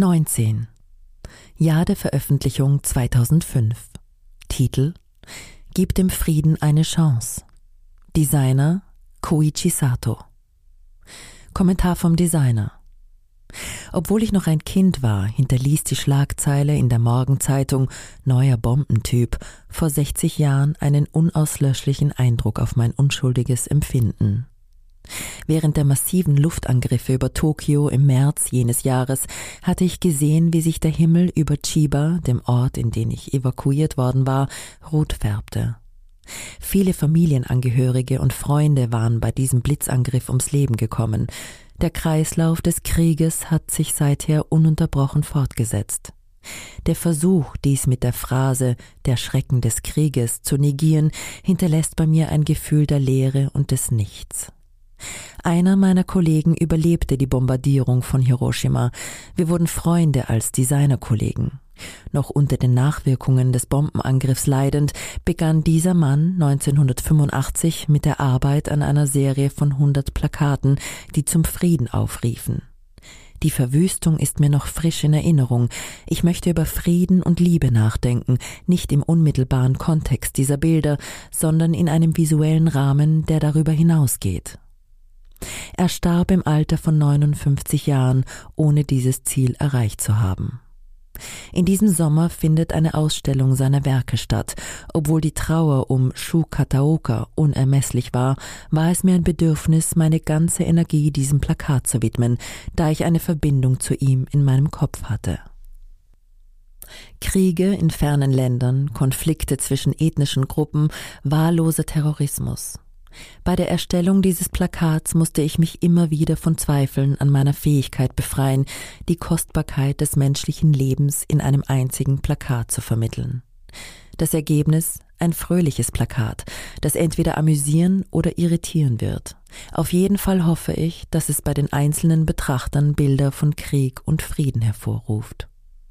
19. Jahr der Veröffentlichung 2005. Titel Gib dem Frieden eine Chance. Designer Koichi Sato. Kommentar vom Designer. Obwohl ich noch ein Kind war, hinterließ die Schlagzeile in der Morgenzeitung Neuer Bombentyp vor 60 Jahren einen unauslöschlichen Eindruck auf mein unschuldiges Empfinden. Während der massiven Luftangriffe über Tokio im März jenes Jahres hatte ich gesehen, wie sich der Himmel über Chiba, dem Ort, in den ich evakuiert worden war, rot färbte. Viele Familienangehörige und Freunde waren bei diesem Blitzangriff ums Leben gekommen. Der Kreislauf des Krieges hat sich seither ununterbrochen fortgesetzt. Der Versuch, dies mit der Phrase der Schrecken des Krieges zu negieren, hinterlässt bei mir ein Gefühl der Leere und des Nichts. Einer meiner Kollegen überlebte die Bombardierung von Hiroshima. Wir wurden Freunde als Designerkollegen. Noch unter den Nachwirkungen des Bombenangriffs leidend, begann dieser Mann 1985 mit der Arbeit an einer Serie von 100 Plakaten, die zum Frieden aufriefen. Die Verwüstung ist mir noch frisch in Erinnerung. Ich möchte über Frieden und Liebe nachdenken, nicht im unmittelbaren Kontext dieser Bilder, sondern in einem visuellen Rahmen, der darüber hinausgeht. Er starb im Alter von 59 Jahren, ohne dieses Ziel erreicht zu haben. In diesem Sommer findet eine Ausstellung seiner Werke statt. Obwohl die Trauer um Shu Kataoka unermesslich war, war es mir ein Bedürfnis, meine ganze Energie diesem Plakat zu widmen, da ich eine Verbindung zu ihm in meinem Kopf hatte. Kriege in fernen Ländern, Konflikte zwischen ethnischen Gruppen, wahlloser Terrorismus. Bei der Erstellung dieses Plakats musste ich mich immer wieder von Zweifeln an meiner Fähigkeit befreien, die Kostbarkeit des menschlichen Lebens in einem einzigen Plakat zu vermitteln. Das Ergebnis ein fröhliches Plakat, das entweder amüsieren oder irritieren wird. Auf jeden Fall hoffe ich, dass es bei den einzelnen Betrachtern Bilder von Krieg und Frieden hervorruft.